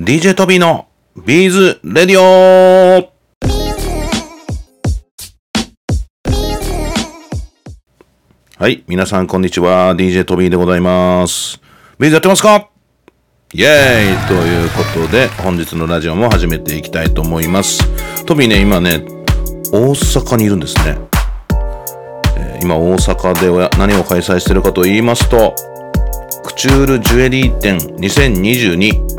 DJ トビーのビーズレディオはい、皆さんこんにちは。DJ トビーでございます。ビーズやってますか？イエーイということで、本日のラジオも始めていきたいと思います。トビーね、今ね、大阪にいるんですね。えー今大阪でおや何を開催してるかと言いますと、クチュールジュエリー展2022、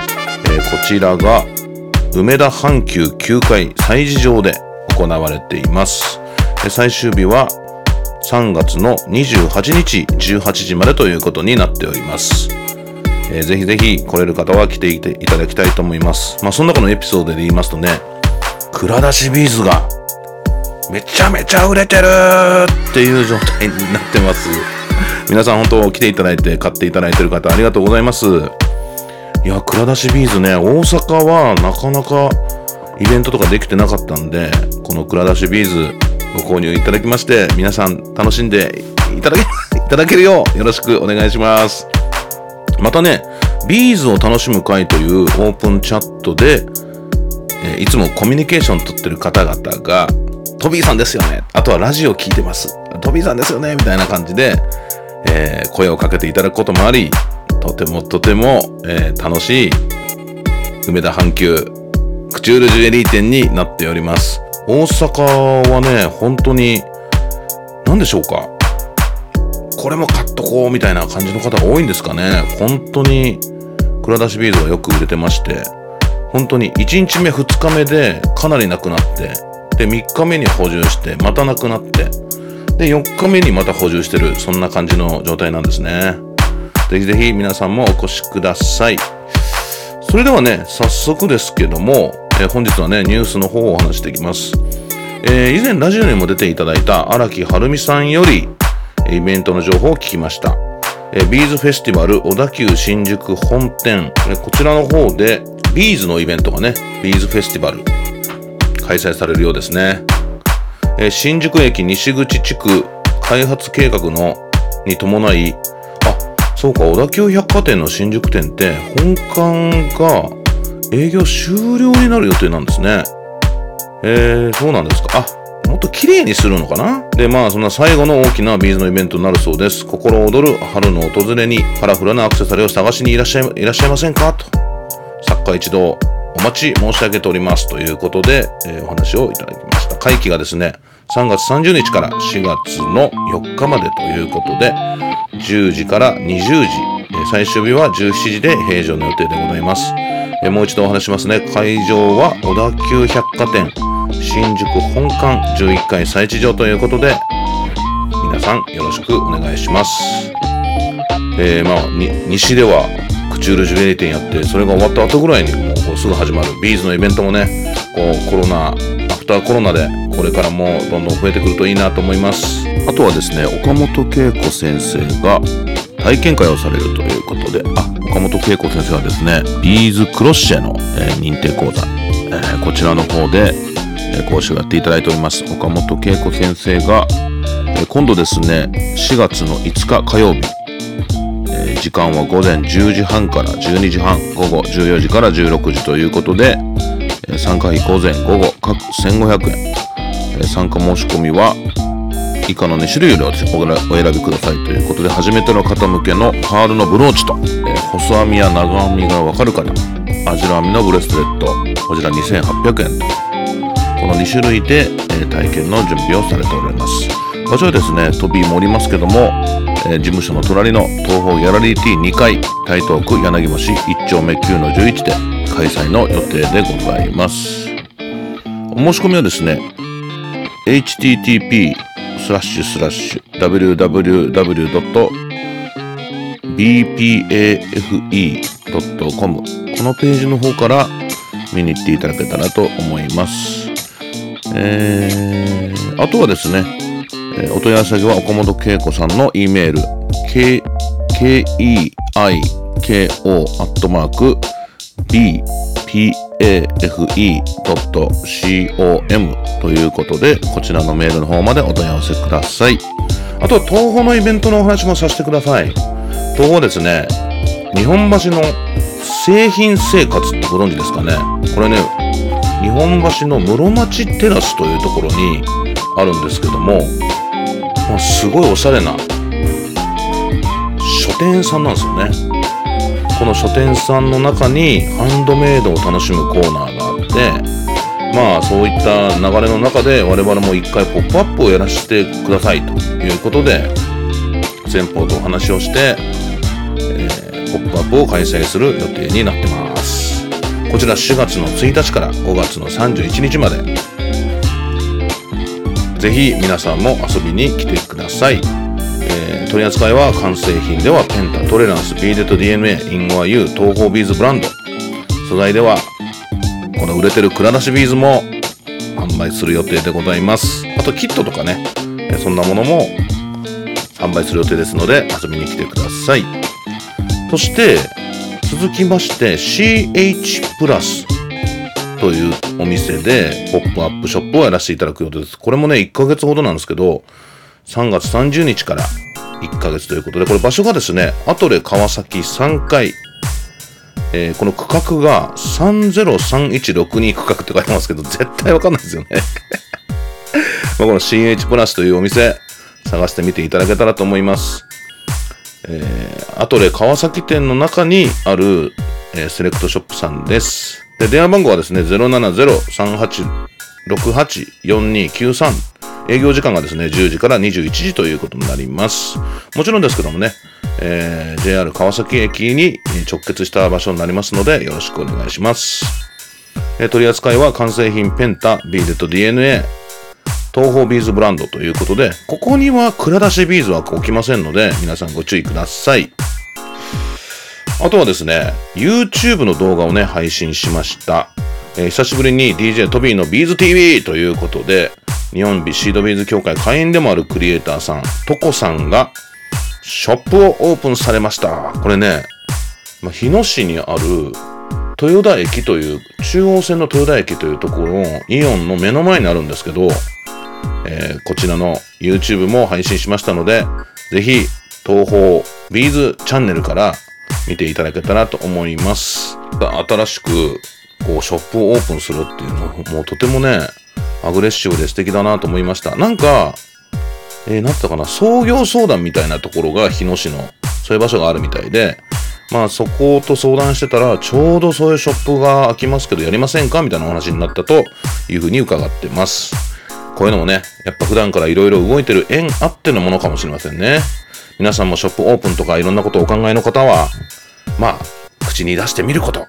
ーこちらが梅田阪急9階催事場で行われています。最終日は3月の28日18時までということになっております。えーぜひぜひ来れる方は来ていていただきたいと思います。まあその中のエピソードで言いますとね、蔵出しビーズがめちゃめちゃ売れてるっていう状態になってます。皆さん本当来ていただいて買っていただいてる方ありがとうございます。いや、蔵出しビーズね、大阪はなかなかイベントとかできてなかったんで、この蔵出しビーズご購入いただきまして、皆さん楽しんでいただけ、いただけるようよろしくお願いします。またね、ビーズを楽しむ会というオープンチャットで、えいつもコミュニケーション取ってる方々が、トビーさんですよね。あとはラジオ聞いてます。トビーさんですよね。みたいな感じで、えー声をかけていただくこともあり、とてもとても、えー楽しい梅田阪急クチュールジュエリー店になっております。大阪はね、本当に、何でしょうか。これも買っとこうみたいな感じの方が多いんですかね。本当に、蔵出しビーズはよく売れてまして、本当に1日目2日目でかなりなくなって、で、3日目に補充して、またなくなって、で、4日目にまた補充してる、そんな感じの状態なんですね。ぜひぜひ皆さんもお越しください。それではね、早速ですけども、えー本日はね、ニュースの方をお話していきます。えー以前ラジオにも出ていただいた荒木はるみさんより、イベントの情報を聞きました。えービーズフェスティバル小田急新宿本店、えこちらの方で、ビーズのイベントがね、ビーズフェスティバル、開催されるようですね。えー新宿駅西口地区開発計画のに伴い、そうか、小田急百貨店の新宿店って本館が営業終了になる予定なんですね。えー、そうなんですか。あ、もっと綺麗にするのかなで、まあ、そんな最後の大きなビーズのイベントになるそうです。心躍る春の訪れにカラフルなアクセサリーを探しにいらっしゃいいらっしゃいませんか？と。作家一同お待ち申し上げておりますということで、えーお話をいただきました。会期がですね、3月30日から4月の4日までということで、10時から20時、最終日は17時で閉場の予定でございます。もう一度お話しますね。会場は小田急百貨店新宿本館11階催事場ということで、皆さんよろしくお願いします。えーまあ、西ではクチュールジュエリー店やってそれが終わった後ぐらいにもうすぐ始まるビーズのイベントもねこうコロナターコロナでこれからもどんどん増えてくるといいなと思います。あとはですね岡本恵子先生が体験会をされるということで。あ岡本恵子先生はですねビーズクロッシェの、えー認定講座、えーこちらの方で、えー講師をやっていただいております。岡本恵子先生が、えー今度ですね4月の5日火曜日。え時間は午前10時半から12時半午後14時から16時ということで、参加費午前午後各1500円、え参加申し込みは以下の2種類でお選びください。ということで初めての方向けのパールのブローチと、え細編みや長編みがわかる方アジラ編みのブレスレットこちら2800円と。この2種類で、え体験の準備をされておられます。場所はですね飛びもおりますけども、え事務所の隣の東方ギャラリー T2 階台東区柳橋1丁目9の11で開催の予定でございますお申し込みはですね http スラッシュスラッシュ www. bpafe.com このページの方から見に行っていただけたらと思います。えー、あとはですね、えお問い合わせは岡本恵子さんの E メール k keiko アットマーク bpafe.com ということでこちらのメールの方までお問い合わせください。あとは東宝のイベントのお話もさせてください。東宝ですね日本橋の製品生活ってご存知ですかね。これね日本橋の室町テラスというところにあるんですけども、まあ、すごいおしゃれな書店さんなんですよね。この書店さんの中にハンドメイドを楽しむコーナーがあってまあそういった流れの中で我々も一回ポップアップをやらせてくださいということで先方とお話をして、えー、ポップアップを開催する予定になってます。こちら4月の1日から5月の31日まで。ぜひ皆さんも遊びに来てください、取り扱いは完成品ではペンタ、トレランス、 Beaded DNA、インゴア U、 TOHO ビーズブランド。素材では、この売れてる蔵出しビーズも販売する予定でございます。あとキットとかね、そんなものも販売する予定ですので遊びに来てください。そして、続きまして CH プラスというお店でポップアップショップをやらせていただく予定です。これもね、1ヶ月ほどなんですけど、3月30日から1ヶ月ということで、これ場所がですね、アトレ川崎3階、えー、この区画が303162区画って書いてますけど、絶対わかんないですよね まこの CH プラスというお店、探してみていただけたらと思います。えー、アトレ川崎店の中にある、えー、セレクトショップさんです。で、電話番号はですね、070-3868-4293営業時間がですね、10時から21時ということになります。もちろんですけどもね、えー、JR 川崎駅に直結した場所になりますので、よろしくお願いします。えー、取り扱いは完成品ペンタ、 Beaded DNA、 TOHO ビーズブランドということで、ここには蔵出しビーズは置きませんので、皆さんご注意ください。あとはですね、YouTube の動画をね、配信しました。えー、久しぶりに DJ トビーのビーズ TV ということで、日本ビシードビーズ協会会員でもあるクリエイターさん、トコさんが、ショップをオープンされました。これね、まあ、日野市にある豊田駅という、中央線の豊田駅というところのイオンの目の前にあるんですけど、えー、こちらの YouTube も配信しましたので、ぜひ、東方ビーズチャンネルから見ていただけたらと思います。新しく、こう、ショップをオープンするっていうのもうとてもね、アグレッシブで素敵だなと思いました。なんか、えー、なんったかな、創業相談みたいなところが日野市の、そういう場所があるみたいで、まあそこと相談してたら、ちょうどそういうショップが開きますけど、やりませんか？みたいなお話になったというふうに伺ってます。こういうのもね、やっぱ普段から色々動いてる縁あってのものかもしれませんね。皆さんもショップオープンとかいろんなことをお考えの方は、まあ、口に出してみること。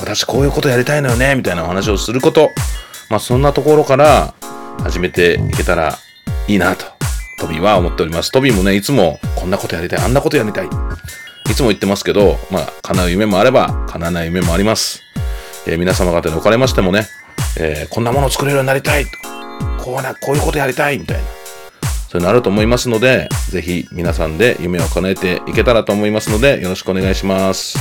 私こういうことやりたいのよね、みたいなお話をすること。まあそんなところから始めていけたらいいなと、トビは思っております。トビーもね、いつもこんなことやりたい、あんなことやりたい。いつも言ってますけど、まあ叶う夢もあれば叶わない夢もあります。えー、皆様方におかれましてもね、えー、こんなものを作れるようになりたい。こうな、こういうことやりたいみたいな。そういうのあると思いますので、ぜひ皆さんで夢を叶えていけたらと思いますので、よろしくお願いします。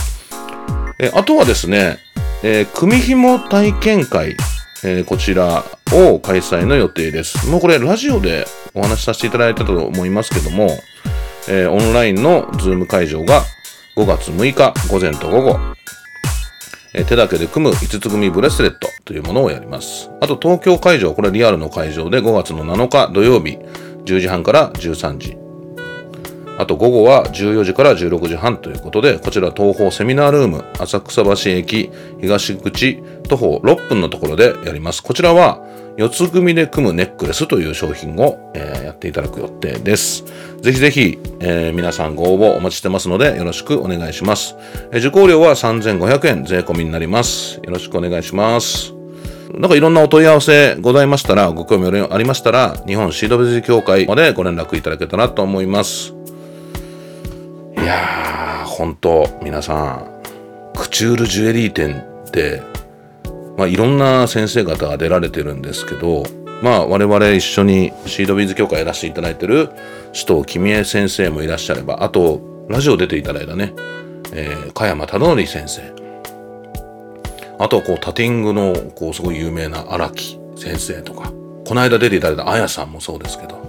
えあとはですね、えー、組紐体験会えー、こちらを開催の予定です。もうこれラジオでお話しさせていただいたと思いますけども、えー、オンラインのズーム会場が5月6日午前と午後、えー、手だけで組む5つ組ブレスレットというものをやります。あと東京会場、これリアルの会場で5月の7日土曜日10時半から13時。あと午後は14時から16時半ということで、こちら TOHO セミナールーム、浅草橋駅東口徒歩6分のところでやります。こちらは四つ組で組むネックレスという商品を、えー、やっていただく予定です。ぜひぜひ、えー、皆さんご応募お待ちしてますのでよろしくお願いします。えー、受講料は3500円税込みになります。よろしくお願いします。なんかいろんなお問い合わせございましたら、ご興味ありましたら、日本シードベジ協会までご連絡いただけたらと思います。いやー、本当皆さん、クチュールジュエリー店って、まあ、いろんな先生方が出られてるんですけど、まあ、我々一緒にシードビーズ協会やらせていただいてる首藤君江先生もいらっしゃれば、あと、ラジオ出ていただいたね、えー、加山忠則先生。あとこう、タティングの、こう、すごい有名な荒木先生とか、この間出ていただいたあやさんもそうですけど、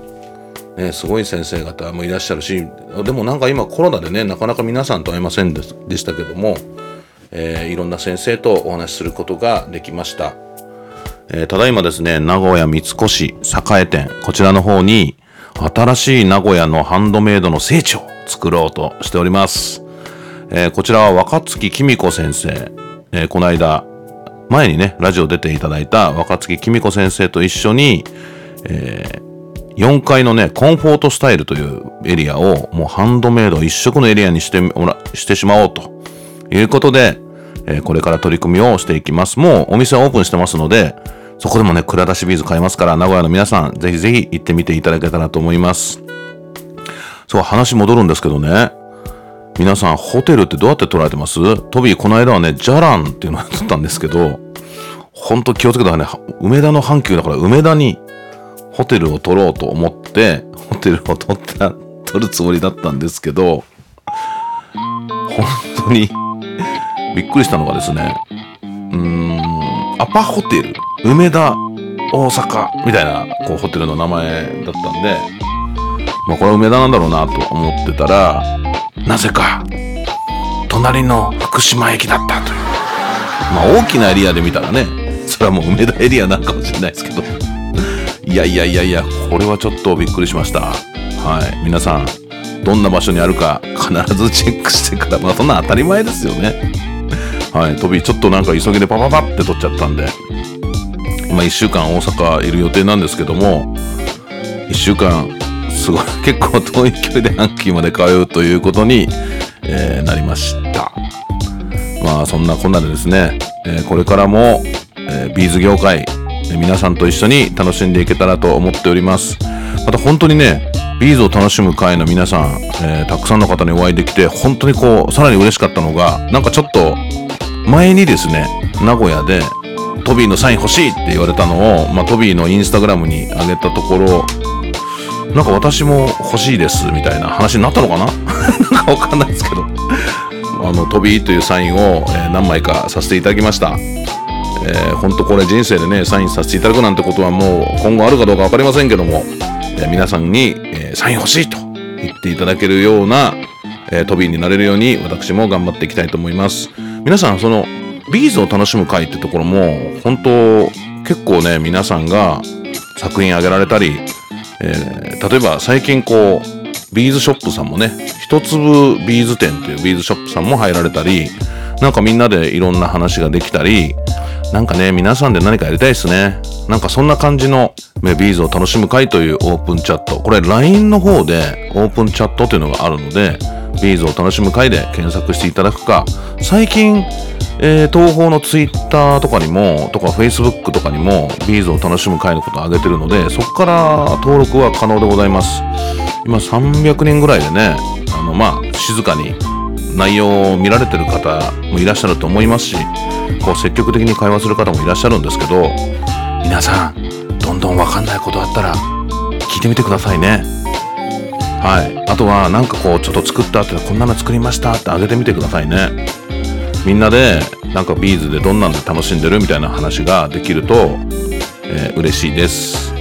ね、すごい先生方もいらっしゃるしでもなんか今コロナでねなかなか皆さんと会えませんでしたけどもえー、いろんな先生とお話しすることができました。えー、ただいまですね、名古屋三越栄店、こちらの方に、新しい名古屋のハンドメイドの聖地を作ろうとしております。えー、こちらは若月きみ子先生、え、この間、前にね、ラジオ出ていただいた若月きみ子先生と一緒に、えー、4階のね、コンフォートスタイルというエリアをもうハンドメイド一色のエリアにしてもら、してしまおうということで、えー、これから取り組みをしていきます。もうお店はオープンしてますので、そこでもね、蔵出しビーズ買えますから、名古屋の皆さん、ぜひぜひ行ってみていただけたらと思います。そう、話戻るんですけどね、皆さん、ホテルってどうやって取られてます？トビー、この間はね、ジャランっていうのを取ったんですけど、ほんと気をつけたらね、梅田の阪急だから梅田にホテルを取ろうと思って、ホテルを取った、取るつもりだったんですけど、本当にびっくりしたのがですね、うーん、アパホテル、梅田、大阪みたいなこうホテルの名前だったんで、まあこれは梅田なんだろうなと思ってたら、なぜか、隣の福島駅だったという。まあ大きなエリアで見たらね、それはもう梅田エリアなんかもしれないですけど。いやいやいやいや、これはちょっとびっくりしました。はい。皆さん、どんな場所にあるか必ずチェックしてから、まあそんな当たり前ですよね。はい。飛び、ちょっとなんか急ぎでパパパって取っちゃったんで、今1週間大阪いる予定なんですけども、1週間、すごい、結構遠い距離で阪急まで通うということに、えー、なりました。まあそんなこんなでですね、えー、これからも、えー、ビーズ業界、皆さんと一緒に楽しんでいけたらと思っております。また本当にね、ビーズを楽しむ会の皆さん、えー、たくさんの方にお会いできて、本当にこう、さらに嬉しかったのが、なんかちょっと、前にですね、名古屋で、トビーのサイン欲しいって言われたのを、まあ、トビーのインスタグラムに上げたところ、なんか私も欲しいですみたいな話になったのかな？なんかわかんないですけど。あの、トビーというサインを、えー、何枚かさせていただきました。えー、ほんとこれ人生でね、サインさせていただくなんてことはもう今後あるかどうか分かりませんけども、えー、皆さんに、えー、サイン欲しいと言っていただけるような、えー、トビーになれるように私も頑張っていきたいと思います。皆さん、その、ビーズを楽しむ会ってところも、本当結構ね、皆さんが作品あげられたり、えー、例えば最近こう、ビーズショップさんもね、一粒ビーズ店というビーズショップさんも入られたり、なんかみんなでいろんな話ができたり、なんかね、皆さんで何かやりたいですね。なんかそんな感じのビーズを楽しむ会というオープンチャット。これ LINE の方でオープンチャットというのがあるので、ビーズを楽しむ会で検索していただくか、最近、えー、東方の Twitter とかにも、とか Facebook とかにも、ビーズを楽しむ会のことを上げてるので、そこから登録は可能でございます。今300人ぐらいでね、あの、まあ、静かに内容を見られてる方もいらっしゃると思いますし、こう積極的に会話する方もいらっしゃるんですけど、皆さん、どんどんわかんないことあったら、聞いてみてくださいね。はい。あとは、なんかこう、ちょっと作ったって、こんなの作りましたってあげてみてくださいね。みんなで、なんかビーズでどんなんで楽しんでるみたいな話ができると、えー、嬉しいです。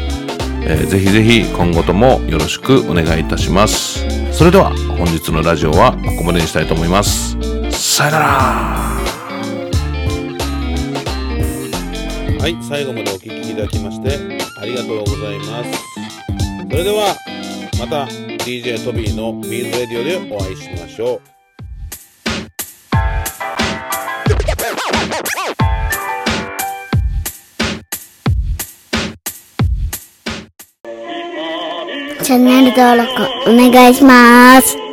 えー、ぜひぜひ今後ともよろしくお願いいたします。それでは本日のラジオはここまでにしたいと思います。さよならはい、最後までお聴きいただきましてありがとうございます。それではまた DJ トビーのビーズレディオでお会いしましょう。チャンネル登録お願いします。